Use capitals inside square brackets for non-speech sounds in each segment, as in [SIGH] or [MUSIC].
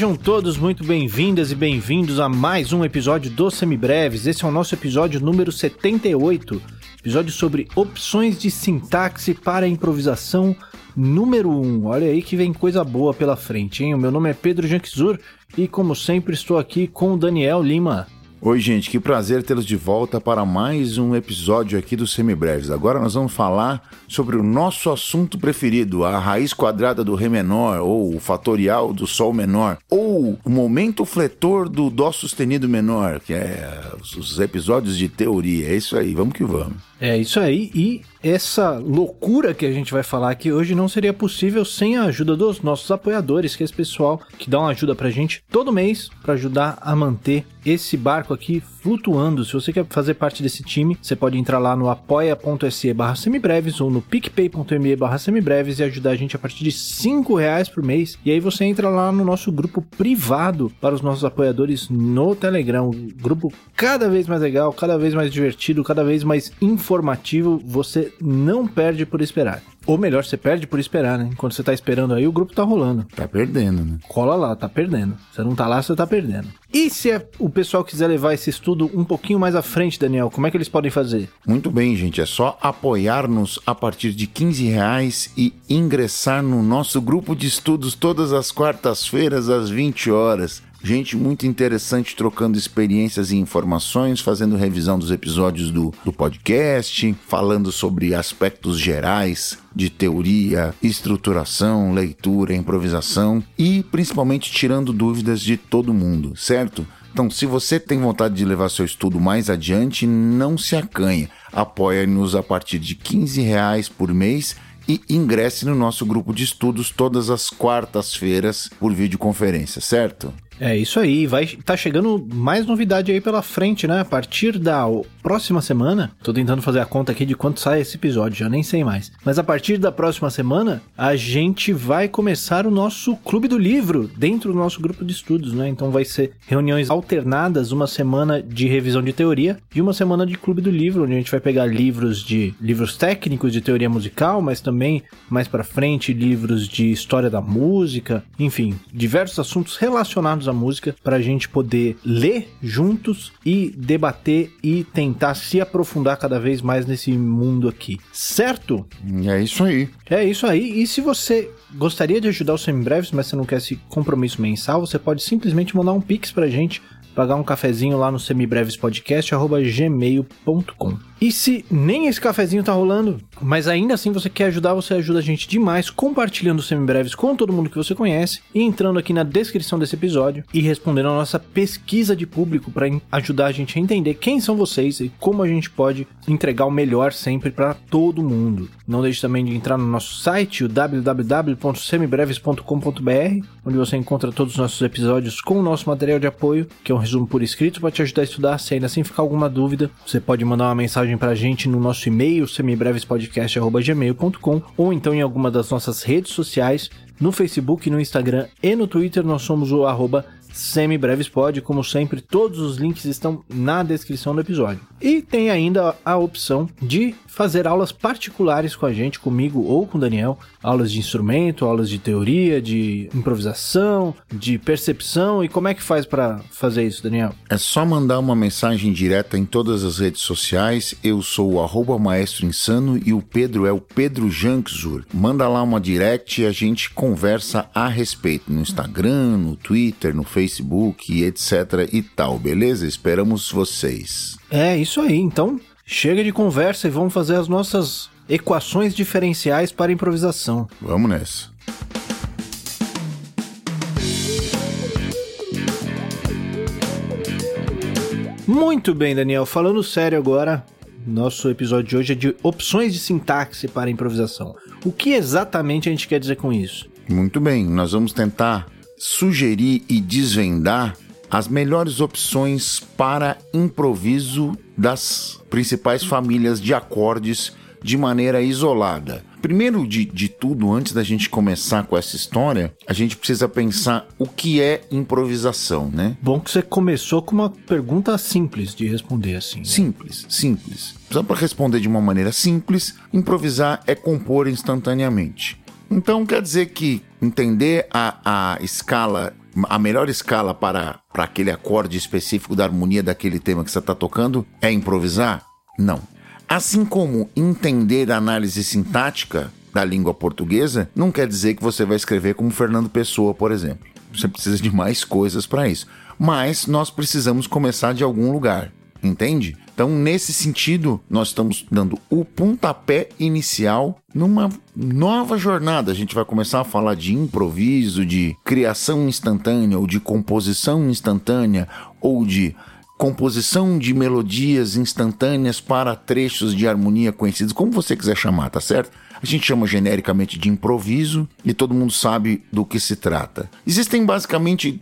Sejam todos muito bem-vindas e bem-vindos a mais um episódio do Semibreves. Esse é o nosso episódio número 78, episódio sobre opções de sintaxe para improvisação número 1. Olha aí que vem coisa boa pela frente, hein? O meu nome é Pedro Janquizur e, como sempre, estou aqui com o Daniel Lima. Oi, gente, que prazer tê-los de volta para mais um episódio aqui do Semibreves. Agora nós vamos falar sobre o nosso assunto preferido, a raiz quadrada do Ré menor, ou o fatorial do Sol menor, ou o momento fletor do Dó sustenido menor, que é os episódios de teoria. É isso aí, vamos que vamos. É isso aí, e essa loucura que a gente vai falar aqui hoje não seria possível sem a ajuda dos nossos apoiadores, que é esse pessoal que dá uma ajuda pra gente todo mês para ajudar a manter esse barco aqui flutuando. Se você quer fazer parte desse time, você pode entrar lá no apoia.se barra semibreves ou no picpay.me barra semibreves e ajudar a gente a partir de 5 reais por mês. E aí você entra lá no nosso grupo privado para os nossos apoiadores no Telegram. Um grupo cada vez mais legal, cada vez mais divertido, cada vez mais informativo. Você não perde por esperar. Ou melhor, você perde por esperar, né? Enquanto você tá esperando aí, o grupo tá rolando. Tá perdendo, né? Cola lá, tá perdendo. Você não tá lá, você tá perdendo. E se é o pessoal quiser levar esse estudo um pouquinho mais à frente, Daniel, como é que eles podem fazer? Muito bem, gente. É só apoiar-nos a partir de 15 reais e ingressar no nosso grupo de estudos todas as quartas-feiras às 20 horas. Gente muito interessante trocando experiências e informações, fazendo revisão dos episódios do, do podcast, falando sobre aspectos gerais de teoria, estruturação, leitura, improvisação e principalmente tirando dúvidas de todo mundo, certo? Então, se você tem vontade de levar seu estudo mais adiante, não se acanhe. Apoie-nos a partir de 15 reais por mês e ingresse no nosso grupo de estudos todas as quartas-feiras por videoconferência, certo? É isso aí, vai tá chegando mais novidade aí pela frente, né? A partir da próxima semana, tô tentando fazer a conta aqui de quanto sai esse episódio, já nem sei mais. Mas a partir da próxima semana, a gente vai começar o nosso clube do livro dentro do nosso grupo de estudos, né? Então vai ser reuniões alternadas, uma semana de revisão de teoria e uma semana de clube do livro, onde a gente vai pegar livros de livros técnicos de teoria musical, mas também mais para frente livros de história da música, enfim, diversos assuntos relacionados à música para a gente poder ler juntos e debater e tentar se aprofundar cada vez mais nesse mundo aqui. Certo? É isso aí. É isso aí. E se você gostaria de ajudar o Semibreves, mas você não quer esse compromisso mensal, você pode simplesmente mandar um pix pra gente pagar um cafezinho lá no semibrevespodcast@gmail.com. E se nem esse cafezinho tá rolando, mas ainda assim você quer ajudar, você ajuda a gente demais compartilhando os semibreves com todo mundo que você conhece e entrando aqui na descrição desse episódio e respondendo a nossa pesquisa de público para ajudar a gente a entender quem são vocês e como a gente pode entregar o melhor sempre para todo mundo. Não deixe também de entrar no nosso site, o www.semibreves.com.br, onde você encontra todos os nossos episódios com o nosso material de apoio, que é um resumo por escrito para te ajudar a estudar. Se ainda assim ficar alguma dúvida, você pode mandar uma mensagem pra gente no nosso e-mail, semibrevespodcast.gmail.com ou então em alguma das nossas redes sociais, no Facebook, no Instagram e no Twitter, nós somos o arroba semibrevespod, como sempre, todos os links estão na descrição do episódio. E tem ainda a opção de fazer aulas particulares com a gente, comigo ou com o Daniel, aulas de instrumento, aulas de teoria, de improvisação, de percepção. E como é que faz para fazer isso, Daniel? É só mandar uma mensagem direta em todas as redes sociais. Eu sou o arroba maestro insano e o Pedro é o Pedro Janczur. Manda lá uma direct e a gente conversa a respeito no Instagram, no Twitter, no Facebook, etc e tal, beleza? Esperamos vocês. É isso aí. Então, chega de conversa e vamos fazer as nossas equações diferenciais para improvisação. Vamos nessa. Muito bem, Daniel. Falando sério agora, nosso episódio de hoje é de opções de sintaxe para improvisação. O que exatamente a gente quer dizer com isso? Muito bem, nós vamos tentar sugerir e desvendar as melhores opções para improviso das principais famílias de acordes de maneira isolada. Primeiro de, de tudo, antes da gente começar com essa história, a gente precisa pensar o que é improvisação, né? Bom que você começou com uma pergunta simples de responder assim. Né? Simples, simples. Só para responder de uma maneira simples, improvisar é compor instantaneamente. Então quer dizer que entender a, a escala a melhor escala para, para aquele acorde específico da harmonia daquele tema que você está tocando é improvisar? Não. Assim como entender a análise sintática da língua portuguesa não quer dizer que você vai escrever como Fernando Pessoa, por exemplo. Você precisa de mais coisas para isso. Mas nós precisamos começar de algum lugar, entende? Então, nesse sentido, nós estamos dando o pontapé inicial numa nova jornada. A gente vai começar a falar de improviso, de criação instantânea, ou de composição instantânea, ou de composição de melodias instantâneas para trechos de harmonia conhecidos, como você quiser chamar, tá certo? A gente chama genericamente de improviso e todo mundo sabe do que se trata. Existem basicamente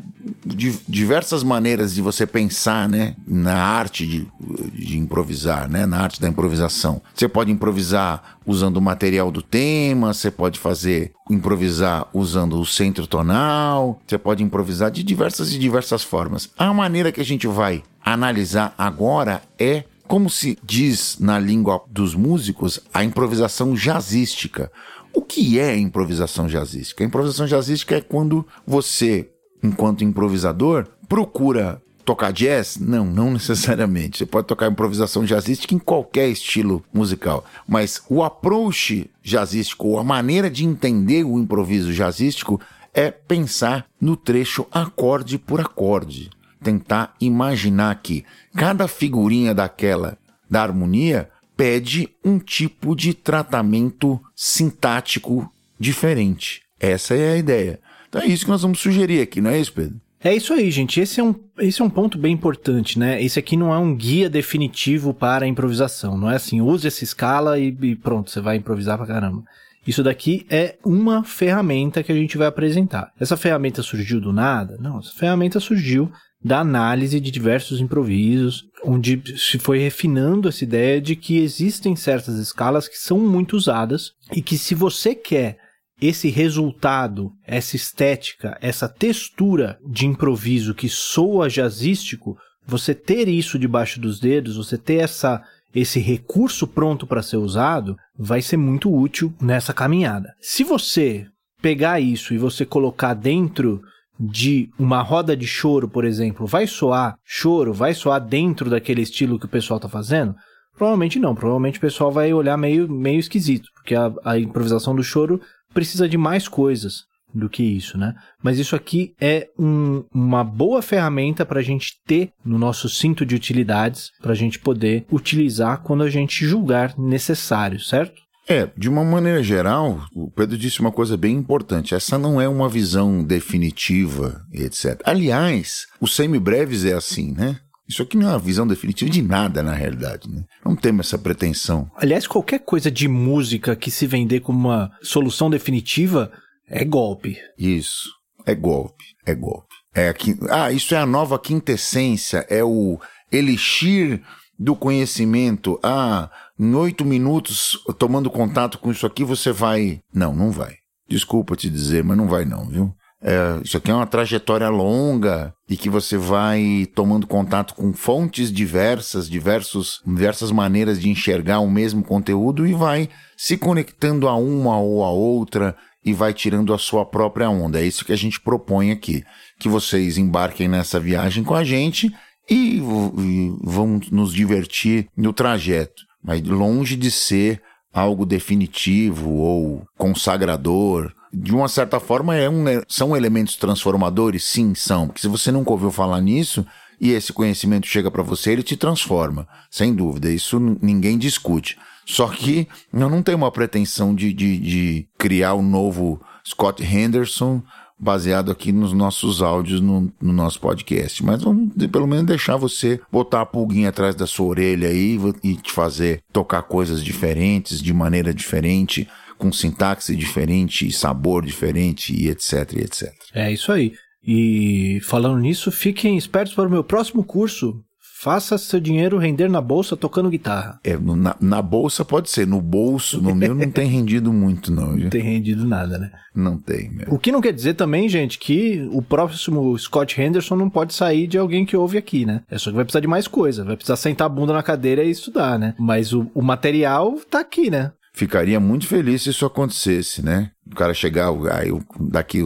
diversas maneiras de você pensar, né, na arte de, de improvisar, né, na arte da improvisação. Você pode improvisar usando o material do tema, você pode fazer improvisar usando o centro tonal, você pode improvisar de diversas e diversas formas. A maneira que a gente vai analisar agora é como se diz na língua dos músicos, a improvisação jazzística. O que é improvisação jazzística? A improvisação jazzística é quando você, enquanto improvisador, procura tocar jazz? Não, não [LAUGHS] necessariamente. Você pode tocar improvisação jazzística em qualquer estilo musical. Mas o approach jazzístico, ou a maneira de entender o improviso jazzístico, é pensar no trecho acorde por acorde tentar imaginar que cada figurinha daquela da harmonia pede um tipo de tratamento sintático diferente. Essa é a ideia. Então é isso que nós vamos sugerir aqui, não é isso, Pedro? É isso aí, gente. Esse é um, esse é um ponto bem importante, né? Esse aqui não é um guia definitivo para a improvisação. Não é assim, use essa escala e, e pronto, você vai improvisar pra caramba. Isso daqui é uma ferramenta que a gente vai apresentar. Essa ferramenta surgiu do nada? Não, essa ferramenta surgiu da análise de diversos improvisos, onde se foi refinando essa ideia de que existem certas escalas que são muito usadas e que se você quer esse resultado, essa estética, essa textura de improviso que soa jazzístico, você ter isso debaixo dos dedos, você ter essa esse recurso pronto para ser usado, vai ser muito útil nessa caminhada. Se você pegar isso e você colocar dentro de uma roda de choro, por exemplo, vai soar choro, vai soar dentro daquele estilo que o pessoal está fazendo? Provavelmente não, provavelmente o pessoal vai olhar meio, meio esquisito, porque a, a improvisação do choro precisa de mais coisas do que isso, né? Mas isso aqui é um, uma boa ferramenta para a gente ter no nosso cinto de utilidades, para a gente poder utilizar quando a gente julgar necessário, certo? É, de uma maneira geral, o Pedro disse uma coisa bem importante. Essa não é uma visão definitiva, etc. Aliás, o semibreves é assim, né? Isso aqui não é uma visão definitiva de nada, na realidade, né? Não temos essa pretensão. Aliás, qualquer coisa de música que se vender como uma solução definitiva é golpe. Isso, é golpe, é golpe. É aqui, ah, isso é a nova quintessência, é o elixir do conhecimento. Ah, em oito minutos, tomando contato com isso aqui, você vai. Não, não vai. Desculpa te dizer, mas não vai, não, viu? É, isso aqui é uma trajetória longa e que você vai tomando contato com fontes diversas, diversos, diversas maneiras de enxergar o mesmo conteúdo e vai se conectando a uma ou a outra e vai tirando a sua própria onda. É isso que a gente propõe aqui. Que vocês embarquem nessa viagem com a gente e, e vão nos divertir no trajeto mas longe de ser algo definitivo ou consagrador. De uma certa forma, é um, são elementos transformadores? Sim, são. Porque se você nunca ouviu falar nisso e esse conhecimento chega para você, ele te transforma. Sem dúvida, isso ninguém discute. Só que eu não tenho uma pretensão de, de, de criar um novo Scott Henderson baseado aqui nos nossos áudios no, no, nosso podcast. Mas vamos pelo menos deixar você botar a pulguinha atrás da sua orelha aí e te fazer tocar coisas diferentes, de maneira diferente, com sintaxe diferente, sabor diferente e etc, e etc. É isso aí. E falando nisso, fiquem espertos para o meu próximo curso, Faça seu dinheiro render na bolsa tocando guitarra. É, na, na bolsa pode ser, no bolso, no meu não tem rendido muito, não. Não tem rendido nada, né? Não tem, meu. O que não quer dizer também, gente, que o próximo Scott Henderson não pode sair de alguém que ouve aqui, né? É só que vai precisar de mais coisa, vai precisar sentar a bunda na cadeira e estudar, né? Mas o, o material tá aqui, né? Ficaria muito feliz se isso acontecesse, né? O cara chegar, aí daqui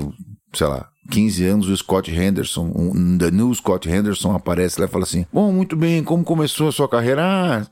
sei lá, 15 anos, o Scott Henderson, um, The New Scott Henderson aparece lá e fala assim: Bom, muito bem, como começou a sua carreira? Ah,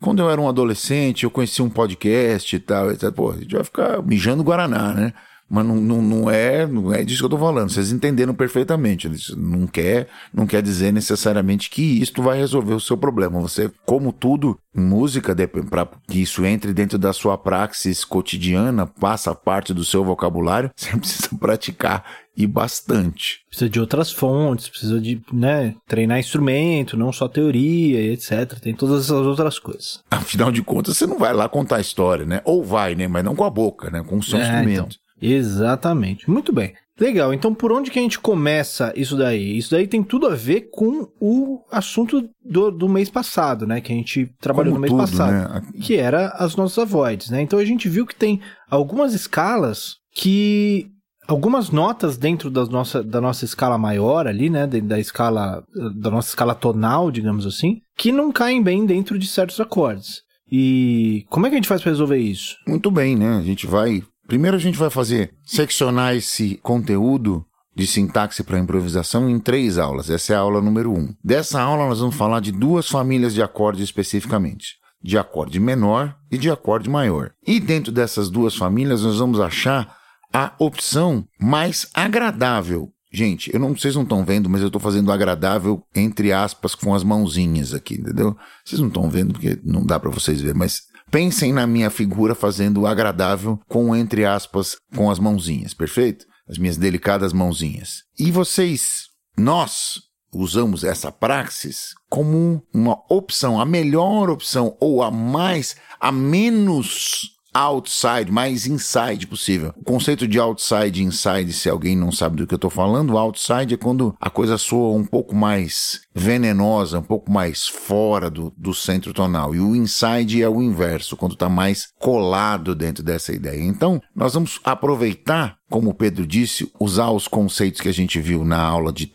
quando eu era um adolescente, eu conheci um podcast e tal, etc. Pô, a gente vai ficar mijando Guaraná, né? Mas não, não, não, é, não é disso que eu tô falando. Vocês entenderam perfeitamente. Não quer, não quer dizer necessariamente que isto vai resolver o seu problema. Você, como tudo, música, para que isso entre dentro da sua praxis cotidiana, passa parte do seu vocabulário, [LAUGHS] você precisa praticar e bastante. Precisa de outras fontes, precisa de né, treinar instrumento, não só teoria, etc. Tem todas essas outras coisas. Afinal de contas, você não vai lá contar a história, né? Ou vai, né? Mas não com a boca, né? Com o seu é, instrumento. Então. Exatamente. Muito bem. Legal. Então, por onde que a gente começa isso daí? Isso daí tem tudo a ver com o assunto do, do mês passado, né? Que a gente trabalhou Como no mês tudo, passado. Né? Que era as nossas avoids, né? Então a gente viu que tem algumas escalas que algumas notas dentro das nossa, da nossa escala maior ali, né, da escala da nossa escala tonal, digamos assim, que não caem bem dentro de certos acordes. E como é que a gente faz para resolver isso? Muito bem, né? A gente vai Primeiro a gente vai fazer seccionar esse conteúdo de sintaxe para improvisação em três aulas. Essa é a aula número um. Dessa aula nós vamos falar de duas famílias de acordes especificamente. De acorde menor e de acorde maior. E dentro dessas duas famílias nós vamos achar a opção mais agradável. Gente, eu não, vocês não estão vendo, mas eu estou fazendo agradável entre aspas com as mãozinhas aqui, entendeu? Vocês não estão vendo porque não dá para vocês ver, mas Pensem na minha figura fazendo agradável com, entre aspas, com as mãozinhas, perfeito? As minhas delicadas mãozinhas. E vocês, nós, usamos essa praxis como uma opção, a melhor opção ou a mais, a menos outside, mais inside possível. O conceito de outside e inside, se alguém não sabe do que eu estou falando, outside é quando a coisa soa um pouco mais venenosa, um pouco mais fora do, do centro tonal. E o inside é o inverso, quando está mais colado dentro dessa ideia. Então, nós vamos aproveitar, como o Pedro disse, usar os conceitos que a gente viu na aula, de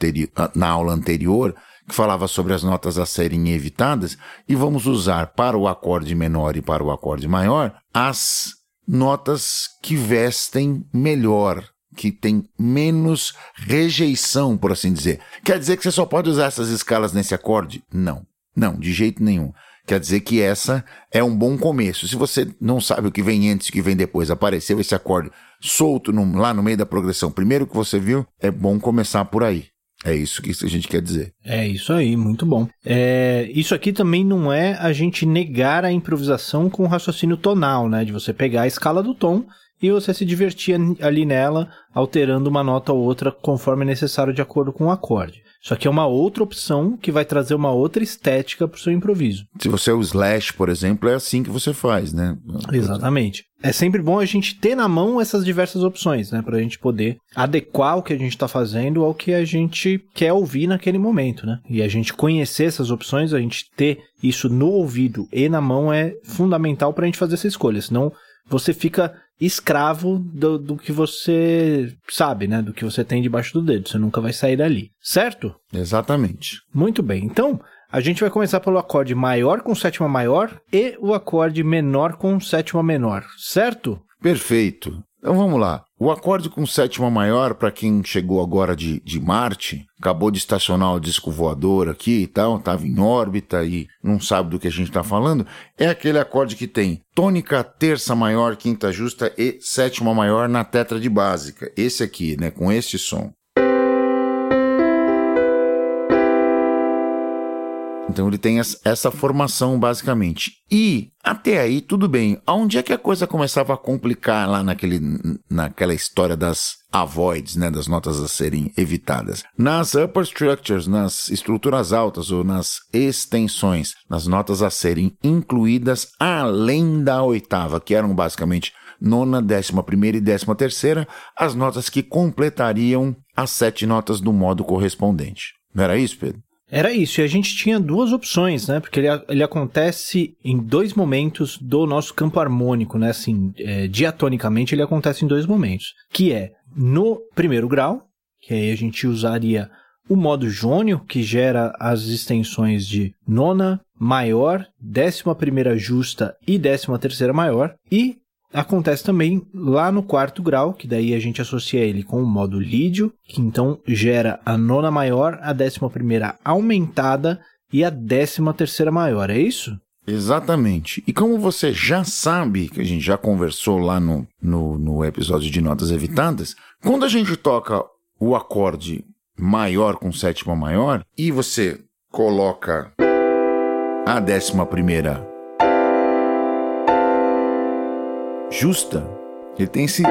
na aula anterior, que falava sobre as notas a serem evitadas, e vamos usar para o acorde menor e para o acorde maior as notas que vestem melhor, que tem menos rejeição, por assim dizer. Quer dizer que você só pode usar essas escalas nesse acorde? Não. Não, de jeito nenhum. Quer dizer que essa é um bom começo. Se você não sabe o que vem antes e o que vem depois, apareceu esse acorde solto no, lá no meio da progressão, primeiro que você viu, é bom começar por aí. É isso que a gente quer dizer. É isso aí, muito bom. É, isso aqui também não é a gente negar a improvisação com raciocínio tonal, né? De você pegar a escala do tom e você se divertir ali nela, alterando uma nota ou outra conforme necessário de acordo com o acorde. Só que é uma outra opção que vai trazer uma outra estética para o seu improviso. Se você é o slash, por exemplo, é assim que você faz, né? Exatamente. É sempre bom a gente ter na mão essas diversas opções, né? Para a gente poder adequar o que a gente está fazendo ao que a gente quer ouvir naquele momento, né? E a gente conhecer essas opções, a gente ter isso no ouvido e na mão é fundamental para a gente fazer essa escolha. Senão você fica escravo do, do que você sabe, né? Do que você tem debaixo do dedo. Você nunca vai sair dali, certo? Exatamente. Muito bem. Então, a gente vai começar pelo acorde maior com sétima maior e o acorde menor com sétima menor, certo? Perfeito. Então vamos lá. O acorde com sétima maior, para quem chegou agora de, de Marte, acabou de estacionar o disco voador aqui e tal, estava em órbita e não sabe do que a gente está falando, é aquele acorde que tem tônica, terça maior, quinta justa e sétima maior na de básica. Esse aqui, né, com esse som. Então ele tem essa formação basicamente. E até aí tudo bem. Aonde é que a coisa começava a complicar lá naquele, naquela história das avoids, né, das notas a serem evitadas? Nas upper structures, nas estruturas altas ou nas extensões, nas notas a serem incluídas além da oitava, que eram basicamente nona, décima primeira e décima terceira, as notas que completariam as sete notas do modo correspondente. Não era isso, Pedro? Era isso, e a gente tinha duas opções, né? Porque ele, ele acontece em dois momentos do nosso campo harmônico, né? Assim, é, diatonicamente ele acontece em dois momentos. Que é no primeiro grau, que aí a gente usaria o modo jônio, que gera as extensões de nona, maior, décima primeira justa e décima terceira maior, e acontece também lá no quarto grau, que daí a gente associa ele com o modo lídio, que então gera a nona maior, a décima primeira aumentada e a décima terceira maior, é isso? Exatamente. E como você já sabe, que a gente já conversou lá no, no, no episódio de notas evitadas, quando a gente toca o acorde maior com sétima maior e você coloca a décima primeira justa, ele tem esse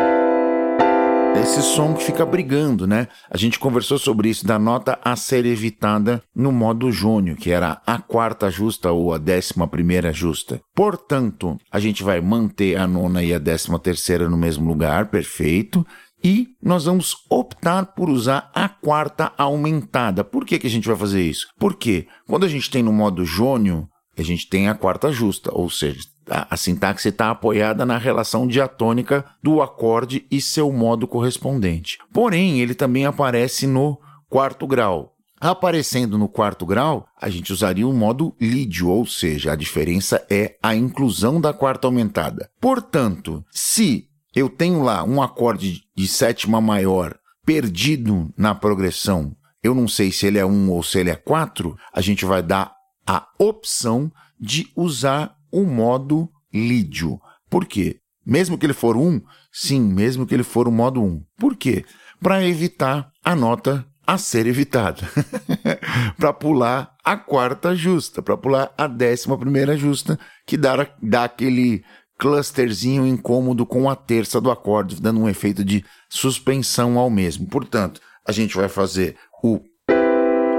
esse som que fica brigando, né? A gente conversou sobre isso da nota a ser evitada no modo jônio, que era a quarta justa ou a décima primeira justa. Portanto, a gente vai manter a nona e a décima terceira no mesmo lugar, perfeito. E nós vamos optar por usar a quarta aumentada. Por que, que a gente vai fazer isso? Porque quando a gente tem no modo jônio, a gente tem a quarta justa, ou seja, a, a sintaxe está apoiada na relação diatônica do acorde e seu modo correspondente. Porém, ele também aparece no quarto grau. Aparecendo no quarto grau, a gente usaria o modo lídio, ou seja, a diferença é a inclusão da quarta aumentada. Portanto, se eu tenho lá um acorde de sétima maior perdido na progressão, eu não sei se ele é um ou se ele é quatro, a gente vai dar a opção de usar o modo lídio. Por quê? Mesmo que ele for um, sim, mesmo que ele for o modo 1. Por quê? Para evitar a nota a ser evitada. [LAUGHS] para pular a quarta justa, para pular a décima primeira justa, que dá, dá aquele clusterzinho incômodo com a terça do acorde, dando um efeito de suspensão ao mesmo. Portanto, a gente vai fazer o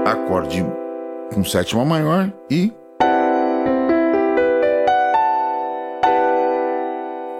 acorde com sétima maior e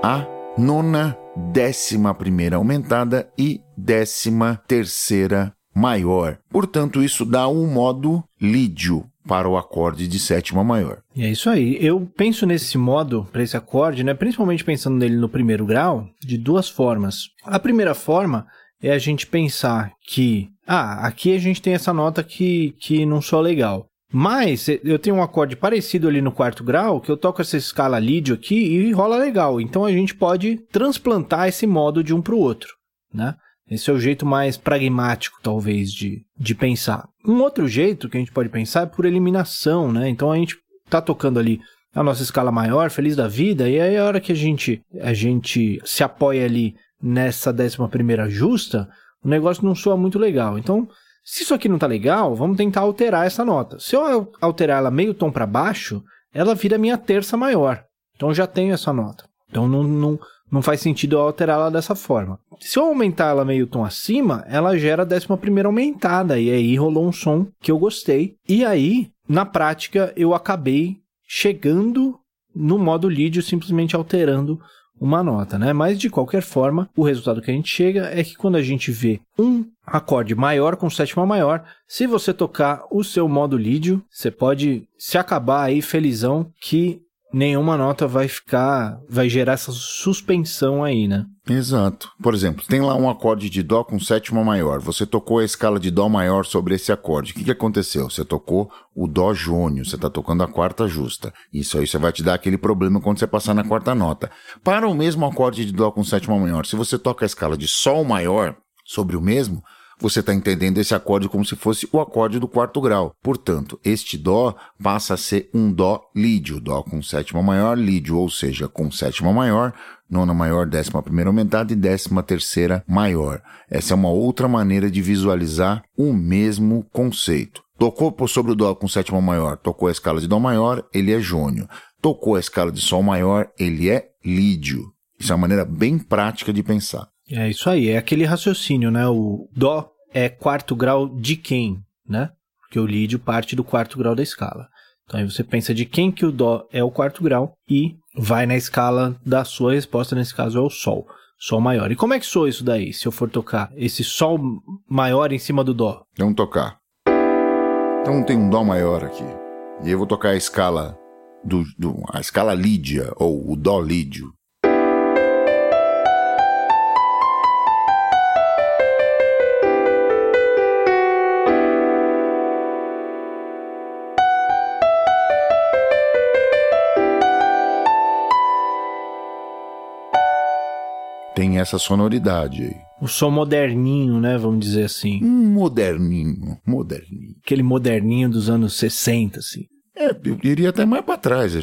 a nona, décima primeira aumentada e décima terceira maior. Portanto, isso dá um modo lídio para o acorde de sétima maior. E é isso aí. Eu penso nesse modo, para esse acorde, né, principalmente pensando nele no primeiro grau, de duas formas. A primeira forma é a gente pensar que, ah, aqui a gente tem essa nota que, que não soa legal. Mas eu tenho um acorde parecido ali no quarto grau, que eu toco essa escala lídio aqui e rola legal. Então a gente pode transplantar esse modo de um para o outro, né? Esse é o jeito mais pragmático, talvez, de, de pensar. Um outro jeito que a gente pode pensar é por eliminação, né? Então a gente tá tocando ali a nossa escala maior, feliz da vida, e aí a hora que a gente, a gente se apoia ali nessa décima primeira justa, o negócio não soa muito legal. Então, se isso aqui não tá legal, vamos tentar alterar essa nota. Se eu alterar ela meio tom para baixo, ela vira minha terça maior. Então já tenho essa nota. Então não, não, não faz sentido eu alterar ela dessa forma. Se eu aumentar ela meio tom acima, ela gera a décima primeira aumentada. E aí rolou um som que eu gostei. E aí, na prática, eu acabei chegando no modo lídio simplesmente alterando uma nota, né? Mas de qualquer forma, o resultado que a gente chega é que quando a gente vê um acorde maior com sétima maior, se você tocar o seu modo lídio, você pode se acabar aí felizão que nenhuma nota vai ficar, vai gerar essa suspensão aí, né? Exato. Por exemplo, tem lá um acorde de Dó com sétima maior. Você tocou a escala de Dó maior sobre esse acorde. O que, que aconteceu? Você tocou o Dó jônio, você está tocando a quarta justa. Isso aí você vai te dar aquele problema quando você passar na quarta nota. Para o mesmo acorde de Dó com sétima maior, se você toca a escala de Sol maior sobre o mesmo, você está entendendo esse acorde como se fosse o acorde do quarto grau. Portanto, este Dó passa a ser um Dó lídio, Dó com sétima maior, lídio, ou seja, com sétima maior, nona maior, décima primeira aumentada e décima terceira maior. Essa é uma outra maneira de visualizar o mesmo conceito. Tocou sobre o Dó com sétima maior, tocou a escala de Dó maior, ele é jônio. Tocou a escala de Sol maior, ele é lídio. Isso é uma maneira bem prática de pensar. É isso aí, é aquele raciocínio, né? O Dó é quarto grau de quem, né? Porque o lídio parte do quarto grau da escala. Então aí você pensa de quem que o Dó é o quarto grau e vai na escala da sua resposta, nesse caso é o Sol. Sol maior. E como é que soa isso daí, se eu for tocar esse Sol maior em cima do Dó? Vamos tocar. Então tem um Dó maior aqui. E eu vou tocar a escala do, do a escala lídia, ou o Dó lídio. Tem essa sonoridade aí. O som moderninho, né? Vamos dizer assim. Um moderninho, moderninho. Aquele moderninho dos anos 60, assim. É, eu iria até mais para trás,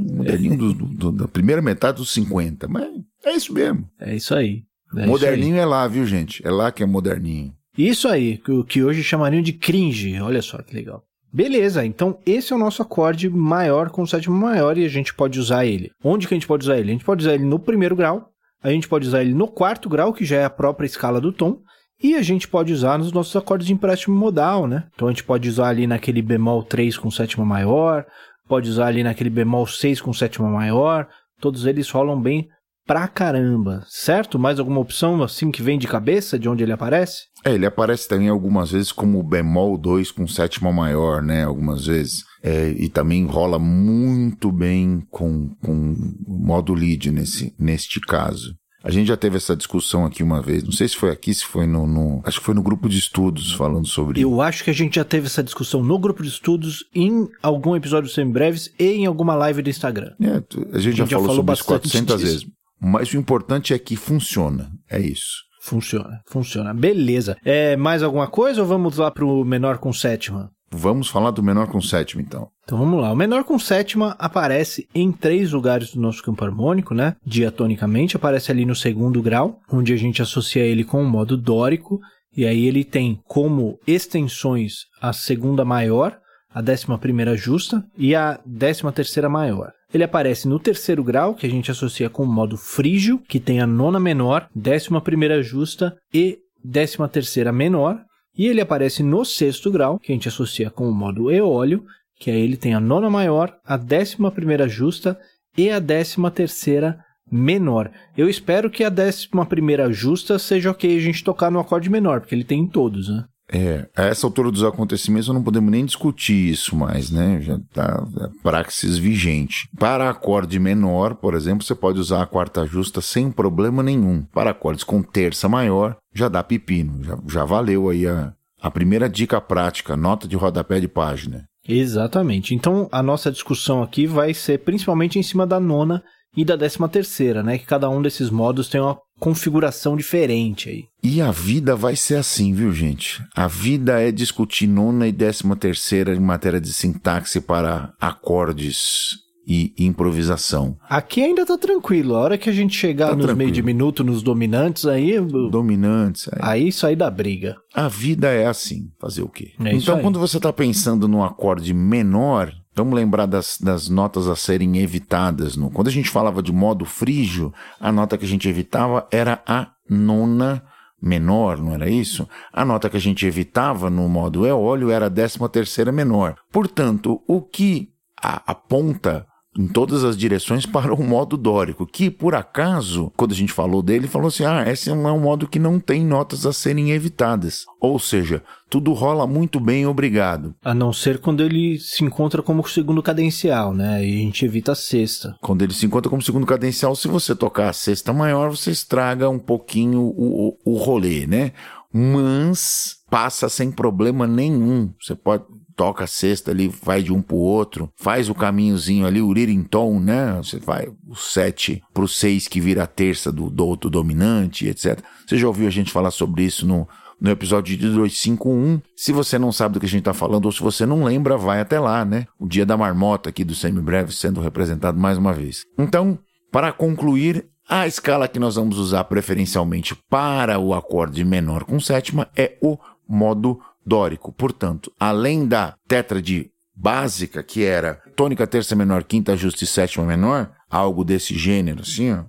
moderninho do- do- do- da primeira metade dos 50, mas é isso mesmo. É isso aí. É isso moderninho é lá, viu, gente? É lá que é moderninho. Isso aí, o que hoje chamariam de cringe. Olha só que legal. Beleza, então esse é o nosso acorde maior com o sétimo maior e a gente pode usar ele. Onde que a gente pode usar ele? A gente pode usar ele no primeiro grau, a gente pode usar ele no quarto grau, que já é a própria escala do tom, e a gente pode usar nos nossos acordes de empréstimo modal, né? Então a gente pode usar ali naquele bemol 3 com sétima maior, pode usar ali naquele bemol 6 com sétima maior, todos eles rolam bem pra caramba, certo? Mais alguma opção assim que vem de cabeça, de onde ele aparece? É, ele aparece também algumas vezes como bemol 2 com sétima maior, né? Algumas vezes. É, e também rola muito bem com, com modo lead nesse, neste caso. A gente já teve essa discussão aqui uma vez, não sei se foi aqui, se foi no, no- Acho que foi no grupo de estudos falando sobre Eu acho que a gente já teve essa discussão no grupo de estudos, em algum episódio semi-breves e em alguma live do Instagram. É, tu- a gente já já falou falou sobre isso bastante 400 disso. vezes. Mas o importante é que funciona. É isso. Funciona, funciona. Beleza. É mais alguma coisa ou vamos lá pro menor com sétima? Vamos falar do menor com sétimo, então. Então vamos lá. O menor com sétima aparece em três lugares do nosso campo harmônico, né? Diatonicamente, aparece ali no segundo grau, onde a gente associa ele com o modo dórico, e aí ele tem como extensões a segunda maior, a décima primeira justa e a décima terceira maior. Ele aparece no terceiro grau, que a gente associa com o modo frígio, que tem a nona menor, décima primeira justa e décima terceira menor. E ele aparece no sexto grau, que a gente associa com o modo eólio, que aí ele tem a nona maior, a décima primeira justa e a décima terceira menor. Eu espero que a décima primeira justa seja ok a gente tocar no acorde menor, porque ele tem em todos, né? É, a essa altura dos acontecimentos não podemos nem discutir isso mais, né? Já tá é praxis vigente. Para acorde menor, por exemplo, você pode usar a quarta justa sem problema nenhum. Para acordes com terça maior, já dá pepino. Já, já valeu aí a, a primeira dica prática, nota de rodapé de página. Exatamente. Então a nossa discussão aqui vai ser principalmente em cima da nona e da décima terceira, né? Que cada um desses modos tem uma configuração diferente aí. E a vida vai ser assim, viu, gente? A vida é discutir nona e décima terceira em matéria de sintaxe para acordes e improvisação. Aqui ainda tá tranquilo. A hora que a gente chegar Tá nos tranquilo. meio de minuto, nos dominantes, aí. Dominantes. aí. Aí isso aí dá briga. A vida é assim, fazer o quê? É então, quando você está pensando num acorde menor, vamos lembrar das, das notas a serem evitadas. No, quando a gente falava de modo frígio, a nota que a gente evitava era a nona menor, não era isso? A nota que a gente evitava no modo eólio era a décima terceira menor. Portanto, o que aponta em todas as direções [LAUGHS] para o modo dórico, que por acaso, quando a gente falou dele, falou assim: ah, esse é um modo que não tem notas a serem evitadas. Ou seja, tudo rola muito bem, obrigado. A não ser quando ele se encontra como segundo cadencial, né? Aí a gente evita a sexta. Quando ele se encontra como segundo cadencial, se você tocar a sexta maior, você estraga um pouquinho o, o, o rolê, né? Mas passa sem problema nenhum. Você pode toca a sexta ali, vai de um pro outro, faz o caminhozinho ali, o tom, né? Você vai o sete pro seis que vira a terça do, do outro dominante, etc. Você já ouviu a gente falar sobre isso no, no episódio de 251. Se você não sabe do que a gente tá falando, ou se você não lembra, vai até lá, né? O dia da marmota aqui do Semibreve sendo representado mais uma vez. Então, para concluir, a escala que nós vamos usar preferencialmente para o acorde menor com sétima é o modo dórico. Portanto, além da tétrade básica, que era tônica, terça menor, quinta justa e sétima menor, algo desse gênero, assim, ó.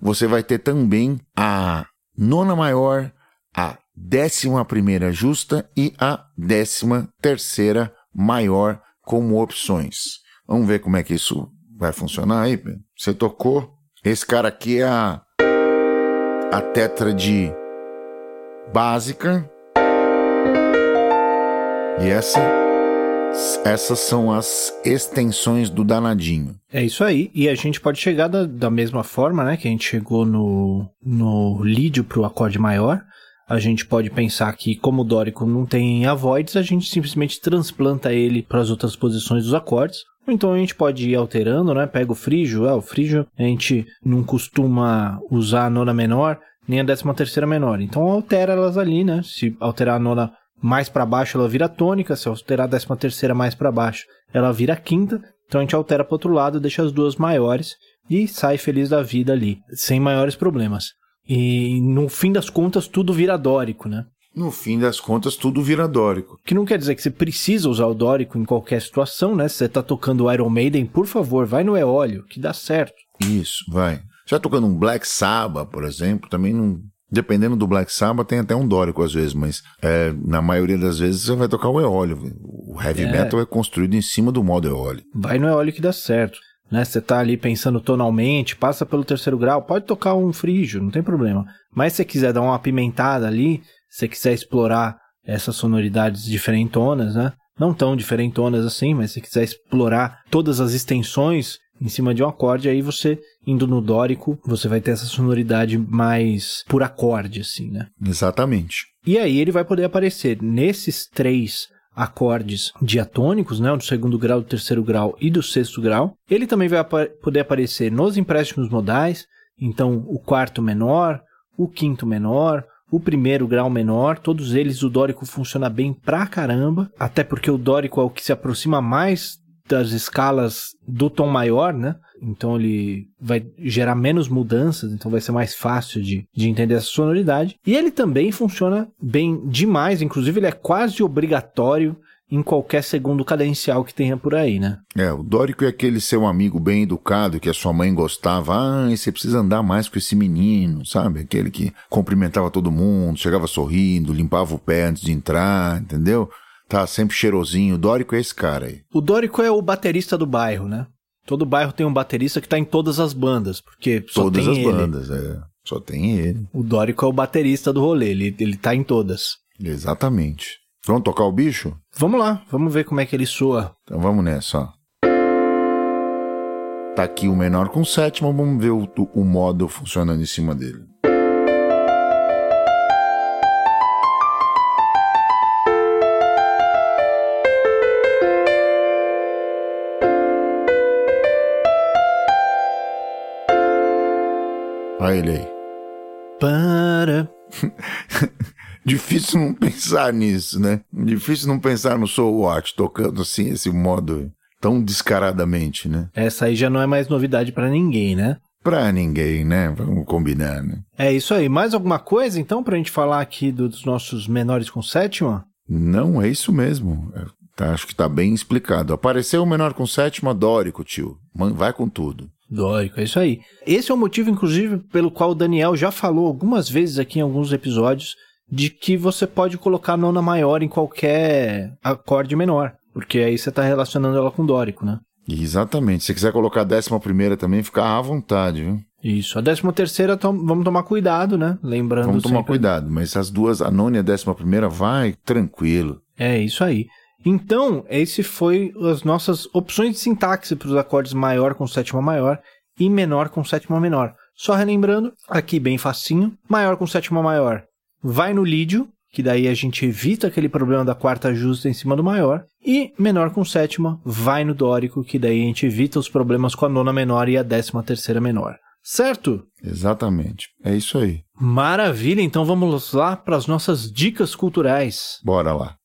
Você vai ter também a nona maior, a décima primeira justa e a décima terceira maior como opções. Vamos ver como é que isso vai funcionar aí. Você tocou. Esse cara aqui é a, a tétrade básica. E essa, essas são as extensões do danadinho. É isso aí. E a gente pode chegar da, da mesma forma, né? Que a gente chegou no, no lídio pro acorde maior. A gente pode pensar que, como o dórico não tem avoides, a gente simplesmente transplanta ele para as outras posições dos acordes. Então a gente pode ir alterando, né? Pega o frígio, ah, o frígio a gente não costuma usar a nona menor, nem a décima terceira menor. Então altera elas ali, né? Se alterar a nona mais para baixo, ela vira tônica, se alterar a décima terceira mais para baixo, ela vira quinta. Então a gente altera para outro lado, deixa as duas maiores e sai feliz da vida ali, sem maiores problemas. E no fim das contas tudo vira dórico, né? No fim das contas, tudo vira dórico. Que não quer dizer que você precisa usar o dórico em qualquer situação, né? Se você tá tocando Iron Maiden, por favor, vai no eólio, que dá certo. Isso, vai. Já tocando um Black Sabbath, por exemplo, também não. Dependendo do Black Sabbath, tem até um dórico às vezes, mas é, na maioria das vezes você vai tocar o eólio. O heavy é. metal é construído em cima do modo eólio. Vai no eólio que dá certo. Né? Você tá ali pensando tonalmente, passa pelo terceiro grau, pode tocar um frígio, não tem problema. Mas se você quiser dar uma apimentada ali, você quiser explorar essas sonoridades diferentonas, né? Não tão diferentonas assim, mas se quiser explorar todas as extensões em cima de um acorde, aí você, indo no dórico, você vai ter essa sonoridade mais por acorde, assim, né? Exatamente. E aí ele vai poder aparecer nesses três acordes diatônicos, né, do segundo grau, do terceiro grau e do sexto grau. Ele também vai ap poder aparecer nos empréstimos modais, então o quarto menor, o quinto menor, o primeiro grau menor, todos eles o dórico funciona bem pra caramba, até porque o dórico é o que se aproxima mais das escalas do tom maior, né? Então ele vai gerar menos mudanças, então vai ser mais fácil de, de entender essa sonoridade. E ele também funciona bem demais, inclusive ele é quase obrigatório em qualquer segundo cadencial que tenha por aí, né? É, o Dórico é aquele seu amigo bem educado que a sua mãe gostava. Ah, você precisa andar mais com esse menino, sabe? Aquele que cumprimentava todo mundo, chegava sorrindo, limpava o pé antes de entrar, entendeu? Tá sempre cheirosinho. O Dórico é esse cara aí. O Dórico é o baterista do bairro, né? Todo bairro tem um baterista que tá em todas as bandas, porque só todas tem as ele. bandas, é. Só tem ele. O Dórico é o baterista do rolê, ele, ele tá em todas. Exatamente. Vamos tocar o bicho? Vamos lá, vamos ver como é que ele soa. Então vamos nessa, ó. Tá aqui o menor com o sétimo, vamos ver o, o modo funcionando em cima dele. Olha ele aí. Para. [LAUGHS] Difícil não pensar nisso, né? Difícil não pensar no Soul Watch tocando assim, esse modo tão descaradamente, né? Essa aí já não é mais novidade para ninguém, né? Pra ninguém, né? Vamos combinar, né? É isso aí. Mais alguma coisa, então, pra gente falar aqui dos nossos menores com sétima? Não, é isso mesmo. É, tá, acho que tá bem explicado. Apareceu o menor com sétima, dórico, tio. Vai com tudo. Dórico, é isso aí. Esse é o motivo, inclusive, pelo qual o Daniel já falou algumas vezes aqui em alguns episódios de que você pode colocar a nona maior em qualquer acorde menor, porque aí você está relacionando ela com dórico, né? Exatamente. Se você quiser colocar a décima primeira também, fica à vontade, viu? Isso. A décima terceira, tom vamos tomar cuidado, né? Lembrando Vamos tomar sempre... cuidado, mas as duas, a nona e a décima primeira, vai tranquilo. É, isso aí. Então, esse foi as nossas opções de sintaxe para os acordes maior com sétima maior e menor com sétima menor. Só relembrando, aqui bem facinho, maior com sétima maior, vai no lídio, que daí a gente evita aquele problema da quarta justa em cima do maior, e menor com sétima, vai no dórico, que daí a gente evita os problemas com a nona menor e a décima terceira menor. Certo? Exatamente. É isso aí. Maravilha, então vamos lá para as nossas dicas culturais. Bora lá.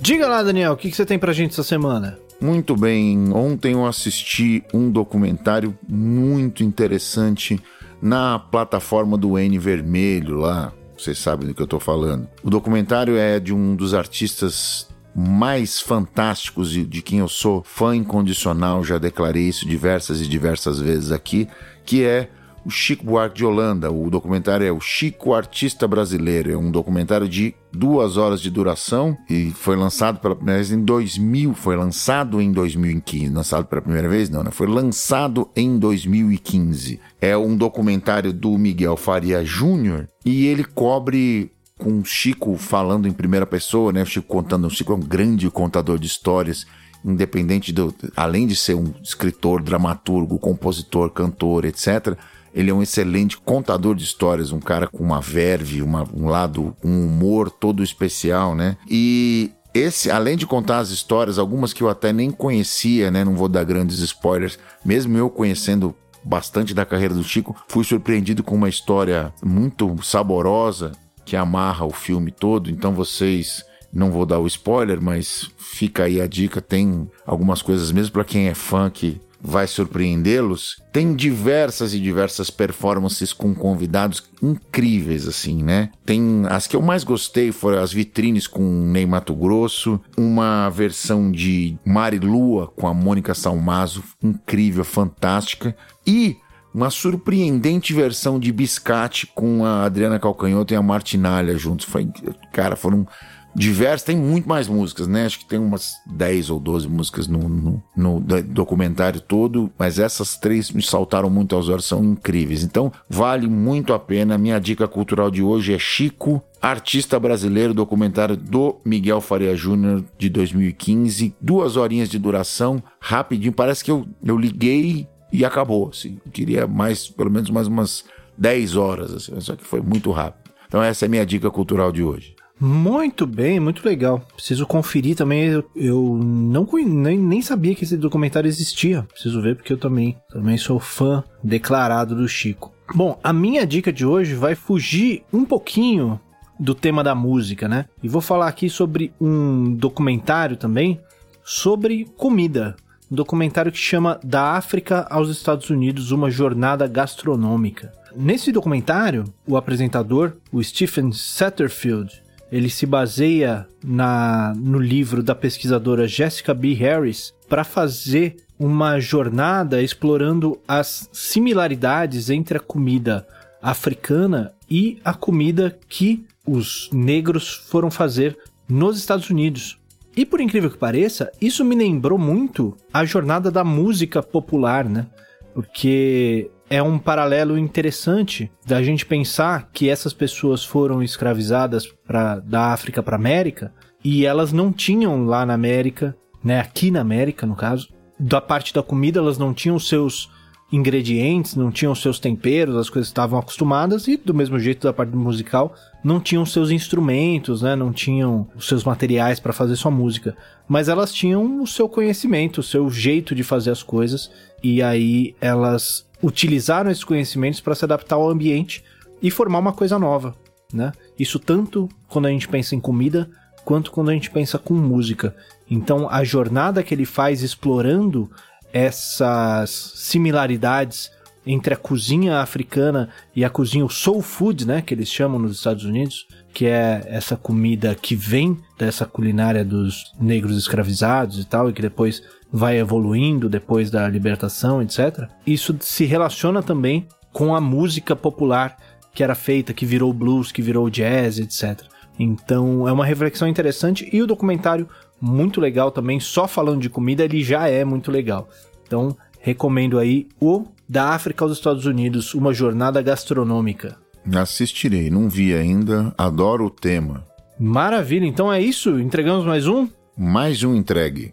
Diga lá, Daniel, o que, que você tem pra gente essa semana? Muito bem, ontem eu assisti um documentário muito interessante na plataforma do N Vermelho lá, vocês sabem do que eu tô falando. O documentário é de um dos artistas mais fantásticos de, de quem eu sou fã incondicional, já declarei isso diversas e diversas vezes aqui, que é o Chico Buarque de Holanda. O documentário é o Chico Artista Brasileiro. É um documentário de duas horas de duração e foi lançado pela primeira vez em 2000. Foi lançado em 2015. Lançado pela primeira vez? Não, né? Foi lançado em 2015. É um documentário do Miguel Faria Júnior e ele cobre com o Chico falando em primeira pessoa, né? O Chico contando. O Chico é um grande contador de histórias independente do, além de ser um escritor, dramaturgo, compositor, cantor, etc., Ele é um excelente contador de histórias, um cara com uma verve, uma, um lado, um humor todo especial, né? E esse, além de contar as histórias, algumas que eu até nem conhecia, né? Não vou dar grandes spoilers, mesmo eu conhecendo bastante da carreira do Chico, fui surpreendido com uma história muito saborosa que amarra o filme todo. Então vocês não vou dar o spoiler, mas fica aí a dica. Tem algumas coisas, mesmo para quem é fã, que vai surpreendê-los. Tem diversas e diversas performances com convidados incríveis, assim, né? Tem as que eu mais gostei foram as vitrines com Ney Mato Grosso, uma versão de Mari Lua com a Mônica Salmazo, incrível, fantástica, e uma surpreendente versão de Biscate com a Adriana Calcanhoto e a Martinalha juntos. Foi, cara, foram diversas, tem muito mais músicas, né? Acho que tem umas 10 ou 12 músicas no, no, no, documentário todo, mas essas três me saltaram muito aos olhos, são incríveis. Então, vale muito a pena. Minha dica cultural de hoje é Chico, artista brasileiro, documentário do Miguel Faria Júnior de 2015, duas horinhas de duração, rapidinho, parece que eu, eu liguei e acabou, assim. Eu queria mais, pelo menos mais umas 10 horas, assim, só que foi muito rápido. Então essa é a minha dica cultural de hoje. Muito bem, muito legal. Preciso conferir também. Eu, eu não nem, nem sabia que esse documentário existia. Preciso ver porque eu também, também sou fã declarado do Chico. Bom, a minha dica de hoje vai fugir um pouquinho do tema da música, né? E vou falar aqui sobre um documentário também sobre comida. Um documentário que chama Da África aos Estados Unidos, uma jornada gastronômica. Nesse documentário, o apresentador, o Stephen Satterfield, ele se baseia na, no livro da pesquisadora Jessica B. Harris para fazer uma jornada explorando as similaridades entre a comida africana e a comida que os negros foram fazer nos Estados Unidos. E por incrível que pareça, isso me lembrou muito a jornada da música popular, né? Porque é um paralelo interessante da gente pensar que essas pessoas foram escravizadas pra, da África para América e elas não tinham lá na América, né, aqui na América no caso, da parte da comida elas não tinham seus ingredientes, não tinham seus temperos, as coisas estavam acostumadas e do mesmo jeito da parte musical não tinham seus instrumentos, né, não tinham os seus materiais para fazer sua música, mas elas tinham o seu conhecimento, o seu jeito de fazer as coisas e aí elas utilizaram esses conhecimentos para se adaptar ao ambiente e formar uma coisa nova, né? Isso tanto quando a gente pensa em comida quanto quando a gente pensa com música. Então a jornada que ele faz explorando essas similaridades entre a cozinha africana e a cozinha soul food, né, que eles chamam nos Estados Unidos, que é essa comida que vem dessa culinária dos negros escravizados e tal, e que depois vai evoluindo depois da libertação, etc. Isso se relaciona também com a música popular que era feita, que virou blues, que virou jazz, etc. Então é uma reflexão interessante e o documentário muito legal também, só falando de comida, ele já é muito legal. Então recomendo aí o Da África aos Estados Unidos, uma jornada gastronômica. Assistirei, não vi ainda, adoro o tema. Maravilha, então é isso, entregamos mais um? Mais um entregue.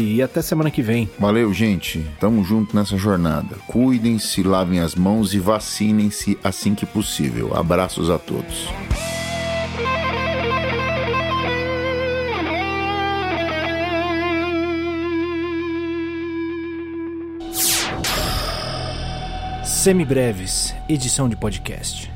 e até semana que vem. Valeu, gente. Tamo junto nessa jornada. Cuidem-se, lavem as mãos e vacinem-se assim que possível. Abraços a todos. Semibreves, edição de podcast.